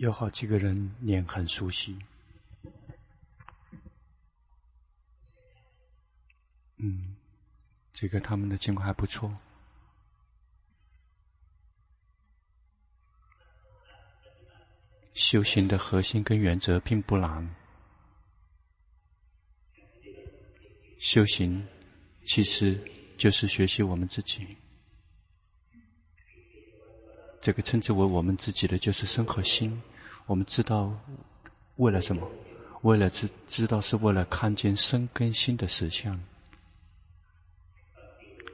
有好几个人脸很熟悉，嗯，这个他们的情况还不错。修行的核心跟原则并不难，修行其实就是学习我们自己。这个称之为我们自己的就是身和心。我们知道为了什么？为了知知道是为了看见身跟心的实相。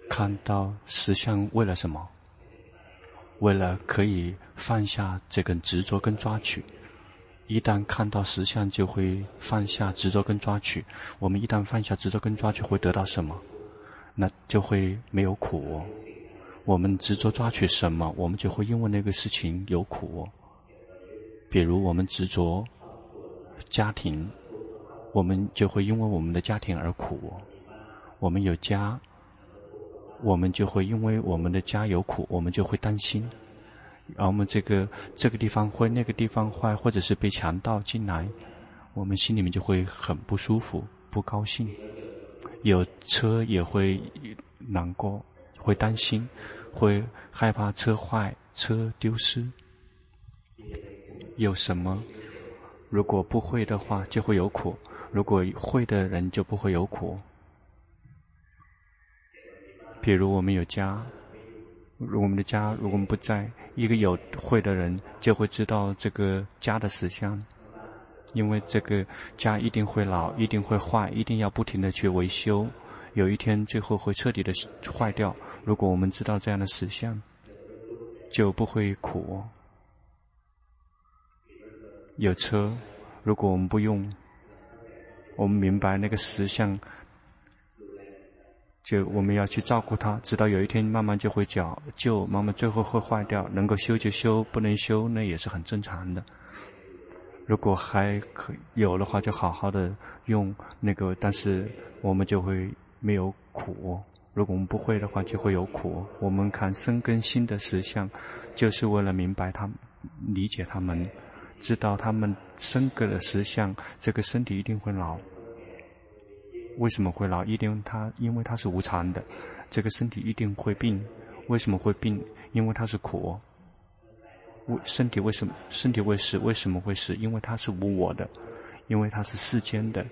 看到实相为了什么？为了可以放下这根执着跟抓取。一旦看到实相，就会放下执着跟抓取。我们一旦放下执着跟抓取，会得到什么？那就会没有苦。我们执着抓取什么，我们就会因为那个事情有苦。比如我们执着家庭，我们就会因为我们的家庭而苦。我们有家，我们就会因为我们的家有苦，我们就会担心。而我们这个这个地方坏，那个地方坏，或者是被强盗进来，我们心里面就会很不舒服、不高兴。有车也会难过。会担心，会害怕车坏、车丢失。有什么？如果不会的话，就会有苦；如果会的人，就不会有苦。比如我们有家，如我们的家如果我们不在，一个有会的人就会知道这个家的实相，因为这个家一定会老，一定会坏，一定要不停的去维修。有一天，最后会彻底的坏掉。如果我们知道这样的实相，就不会苦。有车，如果我们不用，我们明白那个实相，就我们要去照顾它，直到有一天慢慢就会旧，旧慢慢最后会坏掉。能够修就修，不能修那也是很正常的。如果还可有的话，就好好的用那个，但是我们就会。没有苦，如果我们不会的话，就会有苦。我们看身跟心的实相，就是为了明白他们，理解他们，知道他们身个的实相。这个身体一定会老，为什么会老？一定它因为它是无常的，这个身体一定会病。为什么会病？因为它是苦。为身体为什么身体会死？为什么会死？因为它是无我的，因为它是世间的。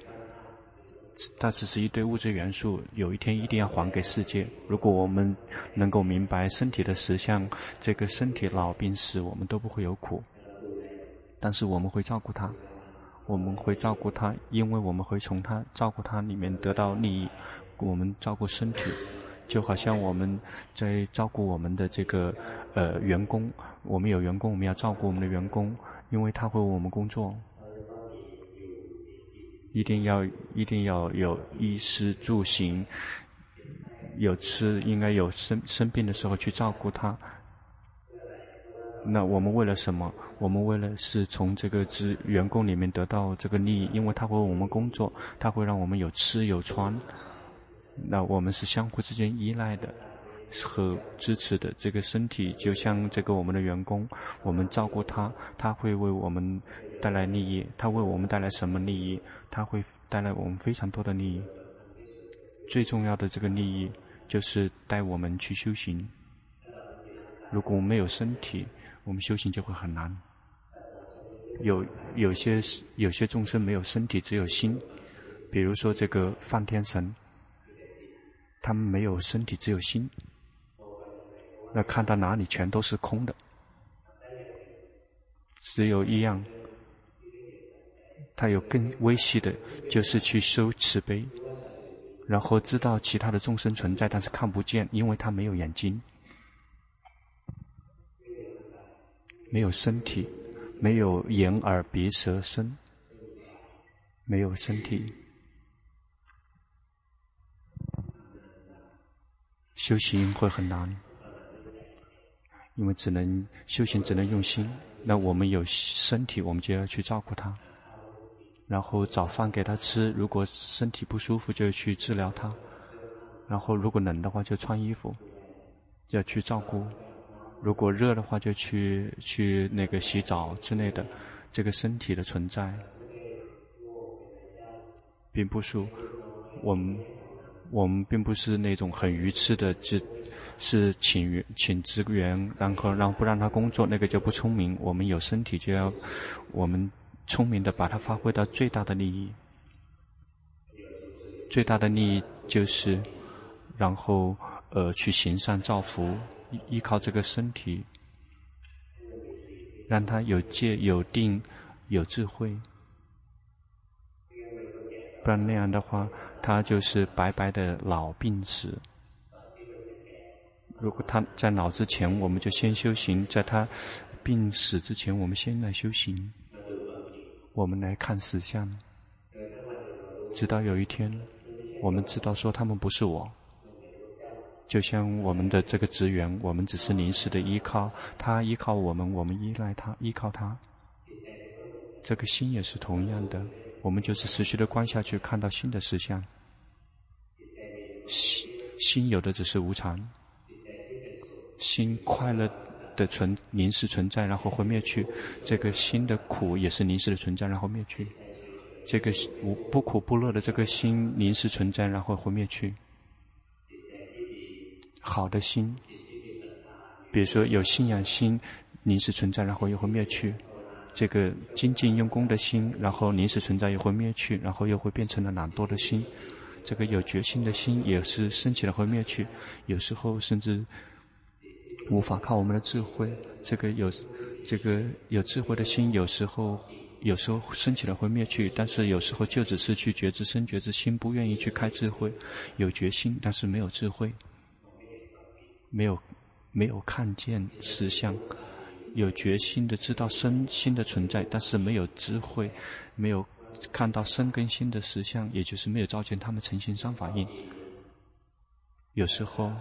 它只是一堆物质元素，有一天一定要还给世界。如果我们能够明白身体的实相，这个身体老病死，我们都不会有苦。但是我们会照顾他，我们会照顾他，因为我们会从他照顾他里面得到利益。我们照顾身体，就好像我们在照顾我们的这个呃员工。我们有员工，我们要照顾我们的员工，因为他会为我们工作。一定要一定要有衣食住行，有吃，应该有生生病的时候去照顾他。那我们为了什么？我们为了是从这个职员工里面得到这个利益，因为他为我们工作，他会让我们有吃有穿。那我们是相互之间依赖的和支持的。这个身体就像这个我们的员工，我们照顾他，他会为我们带来利益。他为我们带来什么利益？他会带来我们非常多的利益，最重要的这个利益就是带我们去修行。如果没有身体，我们修行就会很难。有有些有些众生没有身体，只有心，比如说这个梵天神，他们没有身体，只有心，那看到哪里全都是空的，只有一样。他有更微细的，就是去修慈悲，然后知道其他的众生存在，但是看不见，因为他没有眼睛，没有身体，没有眼耳鼻舌身，没有身体，修行会很难，因为只能修行，只能用心。那我们有身体，我们就要去照顾他。然后找饭给他吃，如果身体不舒服就去治疗他，然后如果冷的话就穿衣服，要去照顾。如果热的话，就去去那个洗澡之类的。这个身体的存在，并不是我们我们并不是那种很愚痴的，只是请员请职员，然后让不让他工作，那个就不聪明。我们有身体，就要我们聪明的把它发挥到最大的利益。最大的利益就是，然后呃去行善造福，依靠这个身体。让他有戒、有定、有智慧，不然那样的话，他就是白白的老病死。如果他在老之前，我们就先修行；在他病死之前，我们先来修行。我们来看实相，直到有一天，我们知道说他们不是我。就像我们的这个职员，我们只是临时的依靠，他依靠我们，我们依赖他，依靠他。这个心也是同样的，我们就是持续的观下去，看到新的实相。心心有的只是无常，心快乐的存临时存在，然后会灭去。这个心的苦也是临时的存在，然后灭去。这个无不苦不乐的这个心临时存在，然后会灭去。好的心，比如说有信仰心，临时存在，然后又会灭去；这个精进用功的心，然后临时存在又会灭去，然后又会变成了懒惰的心。这个有决心的心也是升起来会灭去，有时候甚至无法靠我们的智慧。这个有这个有智慧的心，有时候有时候升起来会灭去，但是有时候就只是去觉知身、觉知心，不愿意去开智慧。有决心，但是没有智慧。没有，没有看见实相，有决心的知道身心的存在，但是没有智慧，没有看到身跟心的实相，也就是没有照见他们成形三法印。有时候，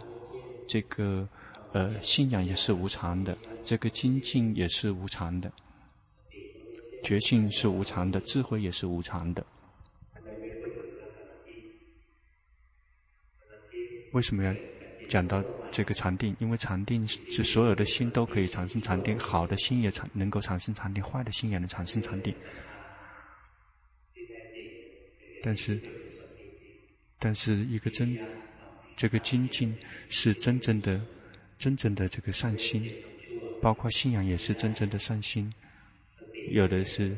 这个呃信仰也是无常的，这个精进也是无常的，觉性是无常的，智慧也是无常的。为什么呀？讲到这个禅定，因为禅定是所有的心都可以产生禅定，好的心也产能够产生禅定，坏的心也能产生禅定。但是，但是一个真这个精进是真正的、真正的这个善心，包括信仰也是真正的善心。有的是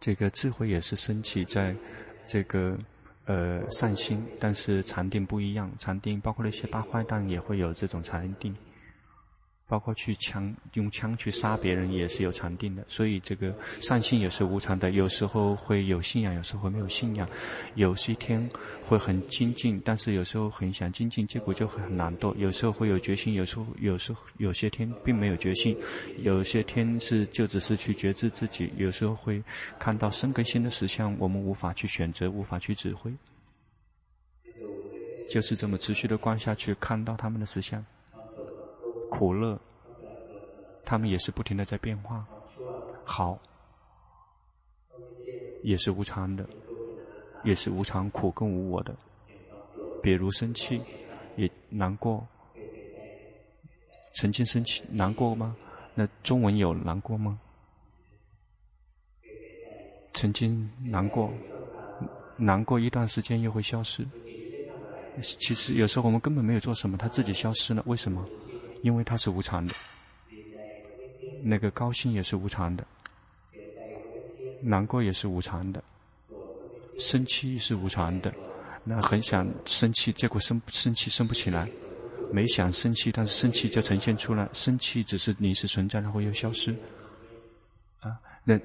这个智慧也是升起在这个。呃，善心，但是禅定不一样。禅定包括那些大坏蛋也会有这种禅定，包括去枪用枪去杀别人也是有禅定的。所以这个善心也是无常的，有时候会有信仰，有时候没有信仰。有些天会很精进，但是有时候很想精进，结果就会很懒惰。有时候会有决心，有时候有时候有些天并没有决心，有些天是就只是去觉知自己。有时候会看到生跟心的实相，我们无法去选择，无法去指挥。就是这么持续的观下去，看到他们的实相，苦乐，他们也是不停的在变化，好，也是无常的，也是无常苦跟无我的，比如生气，也难过，曾经生气难过吗？那中文有难过吗？曾经难过，难过一段时间又会消失。其实有时候我们根本没有做什么，它自己消失了。为什么？因为它是无常的。那个高兴也是无常的，难过也是无常的，生气是无常的。那很想生气，结果生生气生不起来；没想生气，但是生气就呈现出来。生气只是临时存在，然后又消失。啊，那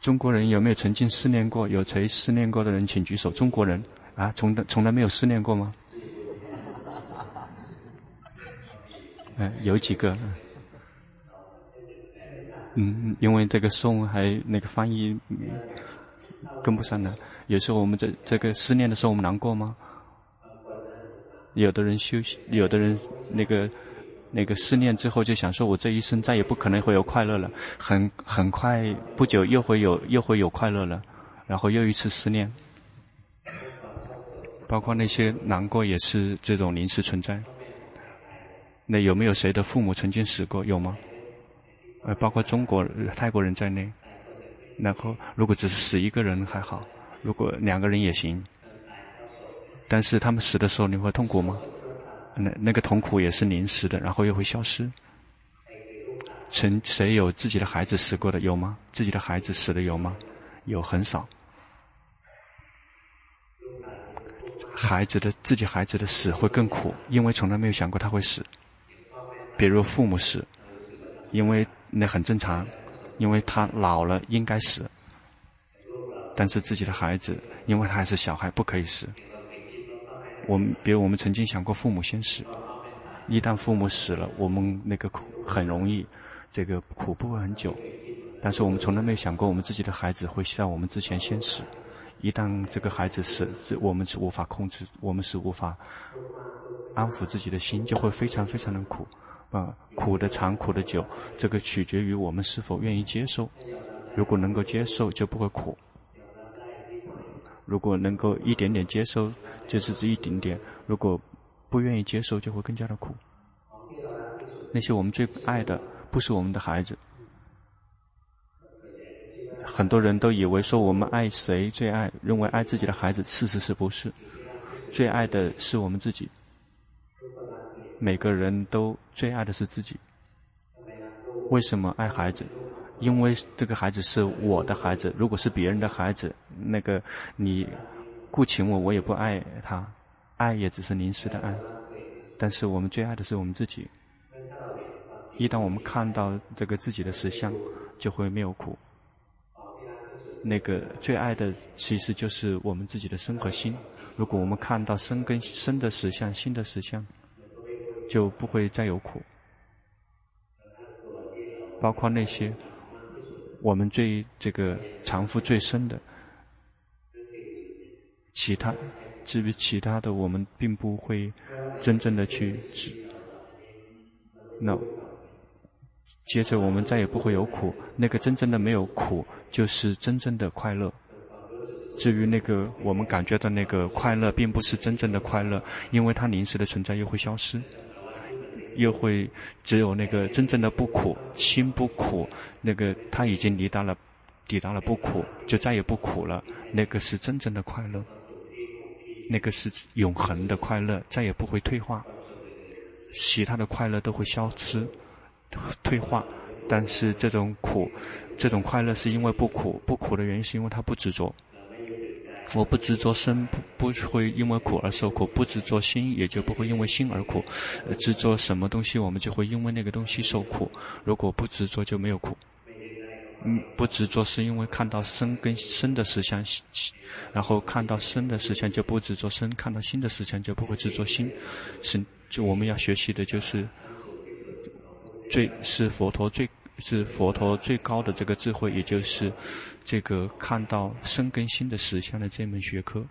中国人有没有曾经失恋过？有谁失恋过的人请举手。中国人。啊，从来从来没有失恋过吗？嗯，有几个。嗯，因为这个诵还那个翻译跟不上呢。有时候我们这这个思念的时候，我们难过吗？有的人休息，有的人那个那个思念之后就想说，我这一生再也不可能会有快乐了。很很快不久又会有又会有快乐了，然后又一次思念。包括那些难过也是这种临时存在，那有没有谁的父母曾经死过？有吗？呃，包括中国、泰国人在内。然后，如果只是死一个人还好，如果两个人也行。但是他们死的时候，你会痛苦吗？那那个痛苦也是临时的，然后又会消失。曾谁有自己的孩子死过的有吗？自己的孩子死的有吗？有很少。孩子的自己孩子的死会更苦，因为从来没有想过他会死。比如父母死，因为那很正常，因为他老了应该死。但是自己的孩子，因为他还是小孩，不可以死。我们比如我们曾经想过父母先死，一旦父母死了，我们那个苦很容易，这个苦不会很久。但是我们从来没想过我们自己的孩子会在我们之前先死。一旦这个孩子死，我们是无法控制，我们是无法安抚自己的心，就会非常非常的苦，啊，苦的长，苦的久，这个取决于我们是否愿意接受。如果能够接受，就不会苦；如果能够一点点接受，就是这一点点；如果不愿意接受，就会更加的苦。那些我们最爱的，不是我们的孩子。很多人都以为说我们爱谁最爱，认为爱自己的孩子，事实是不是？最爱的是我们自己。每个人都最爱的是自己。为什么爱孩子？因为这个孩子是我的孩子。如果是别人的孩子，那个你顾请我，我也不爱他。爱也只是临时的爱。但是我们最爱的是我们自己。一旦我们看到这个自己的实相，就会没有苦。那个最爱的其实就是我们自己的身和心。如果我们看到身跟身的实相、心的实相，就不会再有苦。包括那些我们最这个藏覆最深的，其他至于其他的，我们并不会真正的去知。那。接着我们再也不会有苦，那个真正的没有苦，就是真正的快乐。至于那个我们感觉到那个快乐，并不是真正的快乐，因为它临时的存在又会消失，又会只有那个真正的不苦，心不苦，那个他已经抵达了，抵达了不苦，就再也不苦了。那个是真正的快乐，那个是永恒的快乐，再也不会退化，其他的快乐都会消失。退化，但是这种苦，这种快乐是因为不苦，不苦的原因是因为他不执着。我不执着身，不不会因为苦而受苦；不执着心，也就不会因为心而苦。执着什么东西，我们就会因为那个东西受苦。如果不执着，就没有苦。嗯，不执着是因为看到生跟生的实相，然后看到生的实相就不执着身，看到心的实相就不会执着心。是，就我们要学习的就是。最是佛陀最是佛陀最高的这个智慧，也就是这个看到身跟心的实相的这门学科。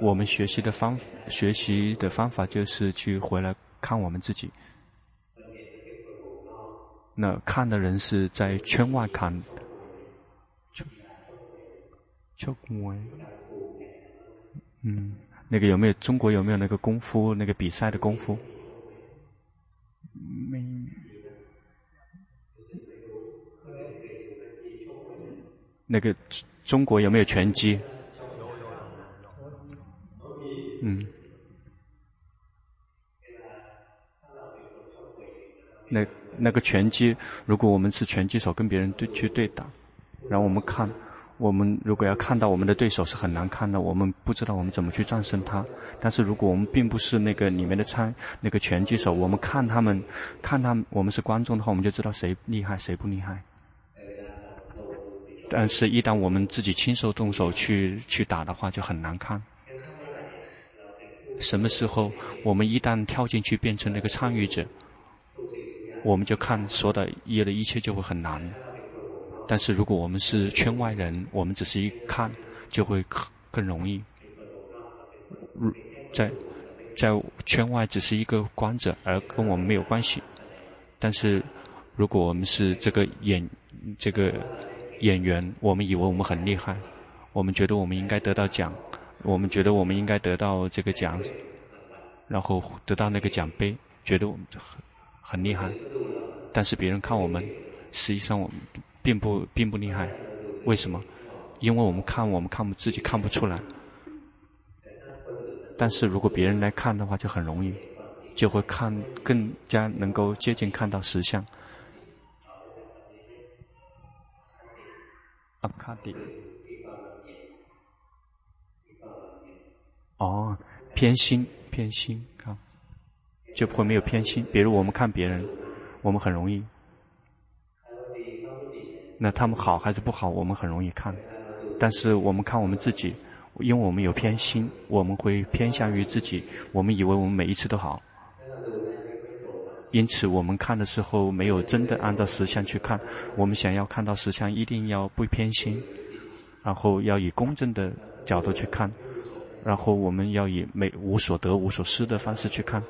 我们学习的方学习的方法就是去回来看我们自己。那看的人是在圈外看。就我，嗯，那个有没有中国有没有那个功夫那个比赛的功夫？那个中国有没有拳击？嗯，那那个拳击，如果我们是拳击手跟别人对去对打，然后我们看。我们如果要看到我们的对手是很难看的，我们不知道我们怎么去战胜他。但是如果我们并不是那个里面的参那个拳击手，我们看他们，看他们，我们是观众的话，我们就知道谁厉害谁不厉害。但是，一旦我们自己亲手动手去去打的话，就很难看。什么时候我们一旦跳进去变成那个参与者，我们就看说的业的一切就会很难。但是如果我们是圈外人，我们只是一看，就会更容易。在在圈外只是一个观者，而跟我们没有关系。但是如果我们是这个演这个演员，我们以为我们很厉害，我们觉得我们应该得到奖，我们觉得我们应该得到这个奖，然后得到那个奖杯，觉得我们很很厉害。但是别人看我们，实际上我们并不并不厉害。为什么？因为我们看我们看我们自己看不出来。但是如果别人来看的话，就很容易，就会看更加能够接近看到实相。阿卡迪。哦，偏心偏心，看，就不会没有偏心。比如我们看别人，我们很容易，那他们好还是不好，我们很容易看。但是我们看我们自己。因为我们有偏心，我们会偏向于自己。我们以为我们每一次都好，因此我们看的时候没有真的按照实相去看。我们想要看到实相，一定要不偏心，然后要以公正的角度去看，然后我们要以没无所得、无所失的方式去看。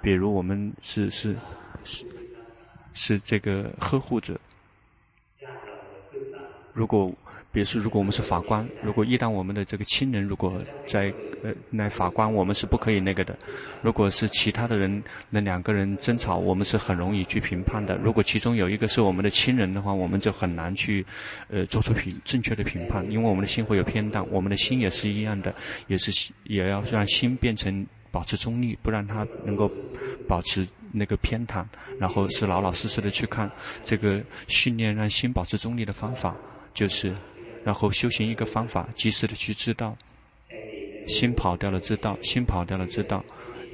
比如我们是是是是这个呵护者，如果。比如说，如果我们是法官，如果一旦我们的这个亲人如果在呃来法官，我们是不可以那个的。如果是其他的人，那两个人争吵，我们是很容易去评判的。如果其中有一个是我们的亲人的话，我们就很难去呃做出评正确的评判，因为我们的心会有偏袒，我们的心也是一样的，也是也要让心变成保持中立，不让它能够保持那个偏袒，然后是老老实实的去看这个训练让心保持中立的方法，就是。然后修行一个方法，及时的去知道，心跑掉了知道，心跑掉了知道，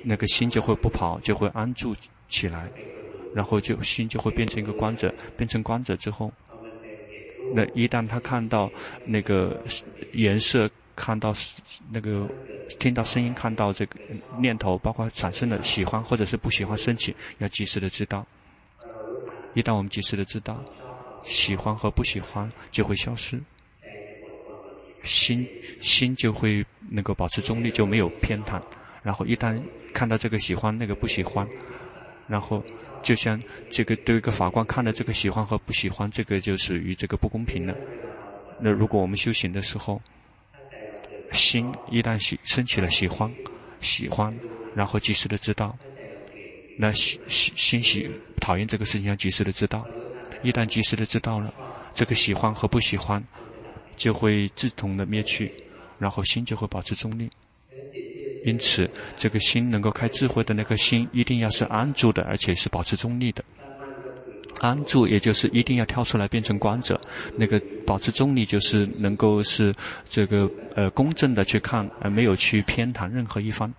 那个心就会不跑，就会安住起来，然后就心就会变成一个观者，变成观者之后，那一旦他看到那个颜色，看到那个听到声音，看到这个念头，包括产生的喜欢或者是不喜欢升起，要及时的知道。一旦我们及时的知道，喜欢和不喜欢就会消失。心心就会能够保持中立，就没有偏袒。然后一旦看到这个喜欢，那个不喜欢，然后就像这个对一个法官看到这个喜欢和不喜欢，这个就属于这个不公平了。那如果我们修行的时候，心一旦喜升起了喜欢，喜欢，然后及时的知道，那心心喜讨厌这个事情要及时的知道。一旦及时的知道了，这个喜欢和不喜欢。就会自动的灭去，然后心就会保持中立。因此，这个心能够开智慧的那颗心，一定要是安住的，而且是保持中立的。安住，也就是一定要跳出来变成观者。那个保持中立，就是能够是这个呃公正的去看，而没有去偏袒任何一方。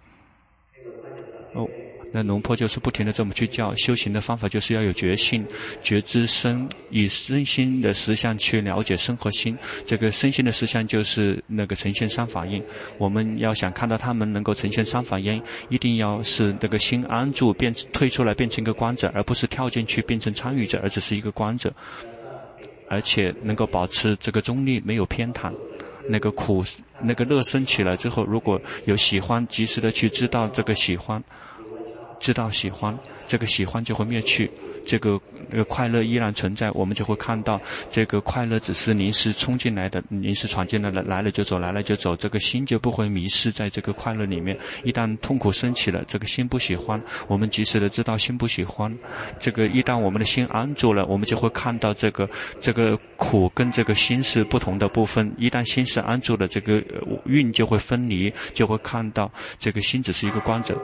那龙婆就是不停的这么去教，修行的方法就是要有觉性，觉知身，以身心的实相去了解身和心。这个身心的实相就是那个呈现三法印。我们要想看到他们能够呈现三法印，一定要是那个心安住，变退出来变成一个观者，而不是跳进去变成参与者，而只是一个观者，而且能够保持这个中立，没有偏袒。那个苦，那个乐生起来之后，如果有喜欢，及时的去知道这个喜欢。知道喜欢，这个喜欢就会灭去，这个那个快乐依然存在，我们就会看到这个快乐只是临时冲进来的，临时闯进来的，来了就走，来了就走，这个心就不会迷失在这个快乐里面。一旦痛苦升起了，这个心不喜欢，我们及时的知道心不喜欢，这个一旦我们的心安住了，我们就会看到这个这个苦跟这个心是不同的部分。一旦心是安住了，这个运就会分离，就会看到这个心只是一个观者。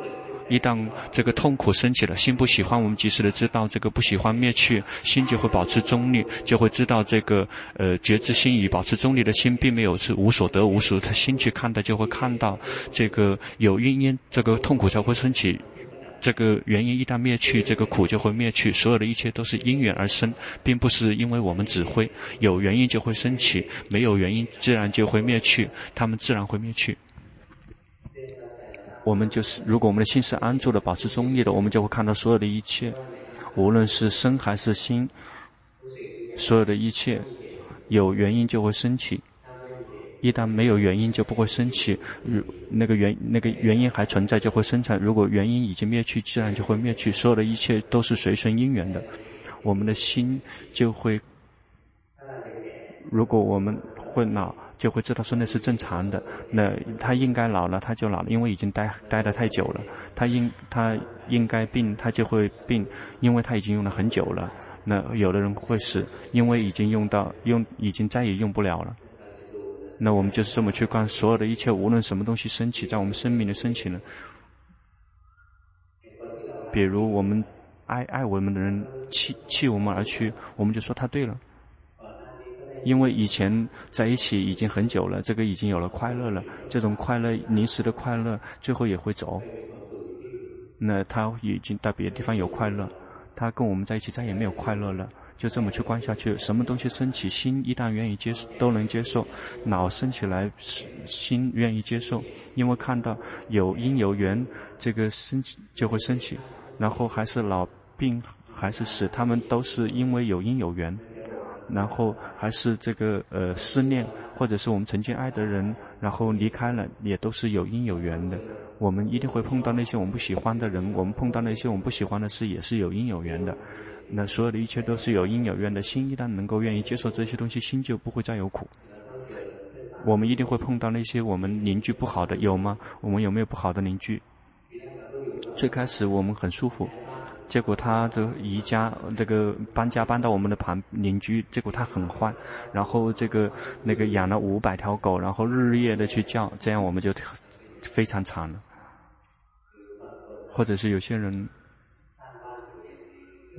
一旦这个痛苦升起了，心不喜欢，我们及时的知道这个不喜欢灭去，心就会保持中立，就会知道这个呃觉知心与保持中立的心并没有是无所得无所得，心去看的就会看到这个有因因，这个痛苦才会升起，这个原因一旦灭去，这个苦就会灭去，所有的一切都是因缘而生，并不是因为我们指挥，有原因就会升起，没有原因自然就会灭去，它们自然会灭去。我们就是，如果我们的心是安住的、保持中立的，我们就会看到所有的一切，无论是身还是心，所有的一切有原因就会升起，一旦没有原因就不会升起。如那个原那个原因还存在就会生产，如果原因已经灭去，自然就会灭去。所有的一切都是随顺因缘的，我们的心就会，如果我们会脑就会知道说那是正常的。那他应该老了，他就老了，因为已经待待的太久了。他应他应该病，他就会病，因为他已经用了很久了。那有的人会死，因为已经用到用，已经再也用不了了。那我们就是这么去看所有的一切，无论什么东西升起，在我们生命的升起呢？比如我们爱爱我们的人弃弃我们而去，我们就说他对了。因为以前在一起已经很久了，这个已经有了快乐了，这种快乐临时的快乐最后也会走。那他已经到别的地方有快乐，他跟我们在一起再也没有快乐了。就这么去观下去，什么东西升起，心一旦愿意接受，都能接受。脑升起来，心愿意接受，因为看到有因有缘，这个升起就会升起。然后还是老病还是死，他们都是因为有因有缘。然后还是这个呃思念，或者是我们曾经爱的人，然后离开了，也都是有因有缘的。我们一定会碰到那些我们不喜欢的人，我们碰到那些我们不喜欢的事，也是有因有缘的。那所有的一切都是有因有缘的，心一旦能够愿意接受这些东西，心就不会再有苦。我们一定会碰到那些我们邻居不好的，有吗？我们有没有不好的邻居？最开始我们很舒服，结果他的移家，这个搬家搬到我们的旁邻居，结果他很坏，然后这个那个养了五百条狗，然后日日夜的去叫，这样我们就非常惨了。或者是有些人。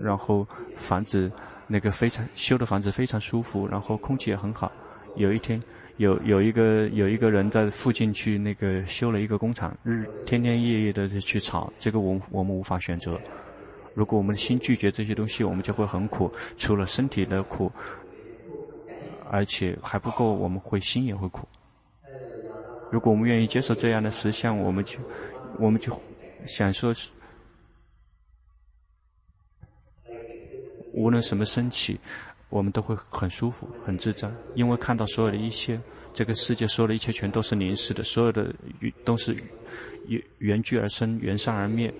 然后房子那个非常修的房子非常舒服，然后空气也很好。有一天，有有一个有一个人在附近去那个修了一个工厂，日天天夜夜的去吵，这个我我们无法选择。如果我们的心拒绝这些东西，我们就会很苦，除了身体的苦，而且还不够，我们会心也会苦。如果我们愿意接受这样的实相，我们就我们就想说。无论什么升起，我们都会很舒服、很自在，因为看到所有的一切，这个世界所有的一切全都是临时的，所有的都是缘缘聚而生，缘散而灭。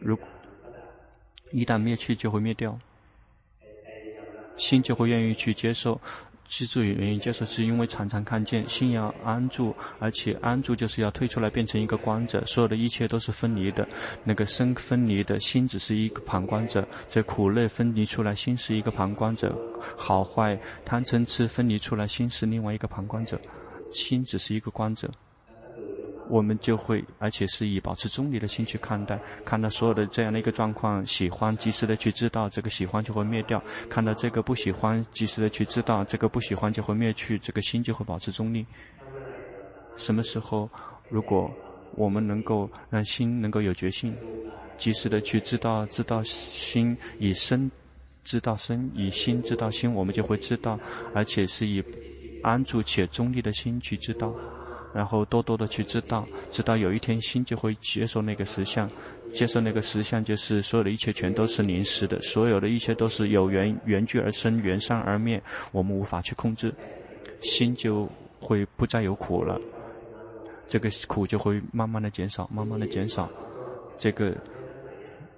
如果一旦灭去，就会灭掉，心就会愿意去接受。之所以愿意接受是因为常常看见心要安住，而且安住就是要退出来变成一个观者，所有的一切都是分离的，那个身分离的心只是一个旁观者，这苦乐分离出来，心是一个旁观者，好坏贪嗔痴分离出来，心是另外一个旁观者，心只是一个观者。我们就会，而且是以保持中立的心去看待，看到所有的这样的一个状况，喜欢及时的去知道，这个喜欢就会灭掉；看到这个不喜欢，及时的去知道，这个不喜欢就会灭去，这个心就会保持中立。什么时候，如果我们能够让心能够有决心，及时的去知道，知道心以身知道身，以心知道心，我们就会知道，而且是以安住且中立的心去知道。然后多多的去知道，知道有一天心就会接受那个实相，接受那个实相就是所有的一切全都是临时的，所有的一切都是有缘缘聚而生，缘散而灭，我们无法去控制，心就会不再有苦了，这个苦就会慢慢的减少，慢慢的减少，这个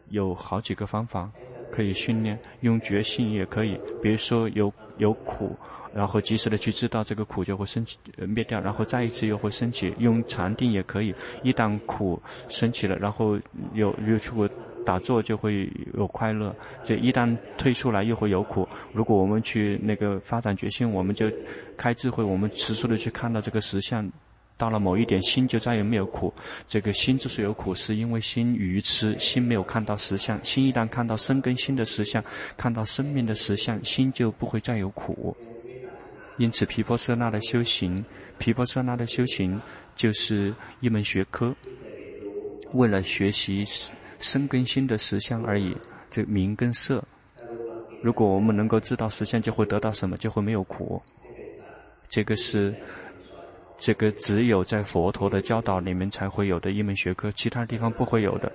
有好几个方法可以训练，用觉性也可以，比如说有有苦。然后及时的去知道这个苦就会升起，呃，灭掉，然后再一次又会升起。用禅定也可以，一旦苦升起了，然后有有去过打坐就会有快乐。这一旦退出来又会有苦。如果我们去那个发展决心，我们就开智慧，我们持续的去看到这个实相，到了某一点心就再也没有苦。这个心之所以有苦，是因为心愚痴，心没有看到实相。心一旦看到生跟心的实相，看到生命的实相，心就不会再有苦。因此，毗婆舍那的修行，毗婆舍那的修行就是一门学科，为了学习生跟心的实相而已。这名跟色，如果我们能够知道实相，就会得到什么？就会没有苦。这个是这个只有在佛陀的教导里面才会有的一门学科，其他地方不会有的。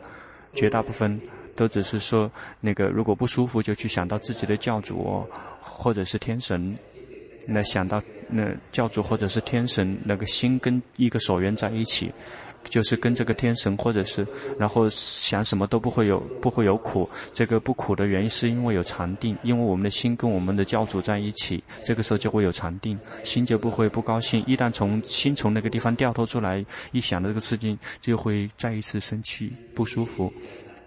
绝大部分都只是说，那个如果不舒服，就去想到自己的教主，或者是天神。那想到那教主或者是天神，那个心跟一个所缘在一起。就是跟这个天神，或者是然后想什么都不会有，不会有苦。这个不苦的原因是因为有禅定，因为我们的心跟我们的教主在一起，这个时候就会有禅定，心就不会不高兴。一旦从心从那个地方掉脱出来，一想到这个事情，就会再一次生气不舒服。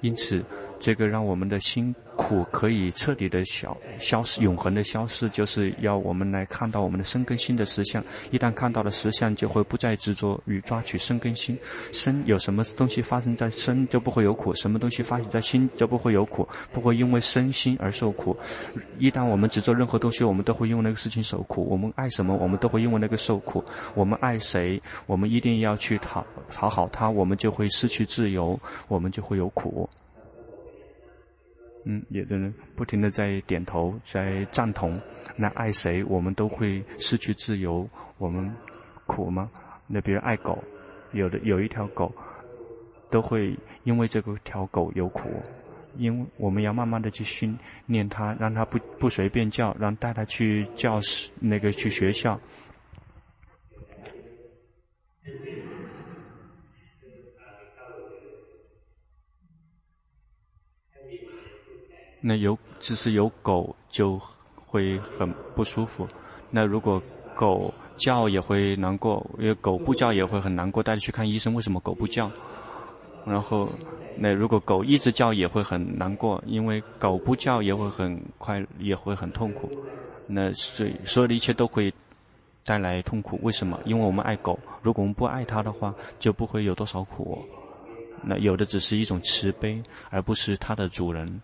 因此，这个让我们的心苦可以彻底的消消失，永恒的消失，就是要我们来看到我们的生跟心的实相。一旦看到了实相，就会不再执着于抓取生跟心。生有什么东西发生在生，就不会有苦；什么东西发生在心，就不会有苦，不会因为身心而受苦。一旦我们执着任何东西，我们都会因为那个事情受苦。我们爱什么，我们都会因为那个受苦。我们爱谁，我们一定要去讨讨好他，我们就会失去自由，我们就会有苦。嗯，有的人不停的在点头，在赞同。那爱谁，我们都会失去自由，我们苦吗？那比如爱狗，有的有一条狗，都会因为这个条狗有苦，因为我们要慢慢的去训练它，让它不不随便叫，让带它去教室，那个去学校。那有，只是有狗就会很不舒服。那如果狗叫也会难过，因为狗不叫也会很难过。带你去看医生，为什么狗不叫？然后，那如果狗一直叫也会很难过，因为狗不叫也会很快，也会很痛苦。那所所有的一切都会带来痛苦。为什么？因为我们爱狗。如果我们不爱它的话，就不会有多少苦。那有的只是一种慈悲，而不是它的主人。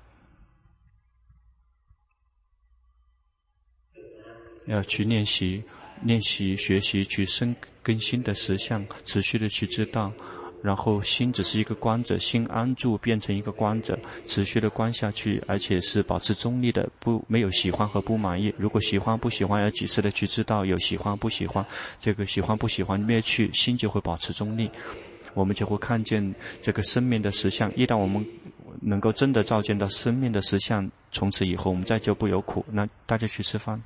要去练习，练习学习去生更新的实相，持续的去知道，然后心只是一个观者，心安住变成一个观者，持续的观下去，而且是保持中立的，不没有喜欢和不满意。如果喜欢不喜欢，要及时的去知道有喜欢不喜欢，这个喜欢不喜欢灭去，心就会保持中立，我们就会看见这个生命的实相。一旦我们能够真的照见到生命的实相，从此以后我们再就不有苦。那大家去吃饭。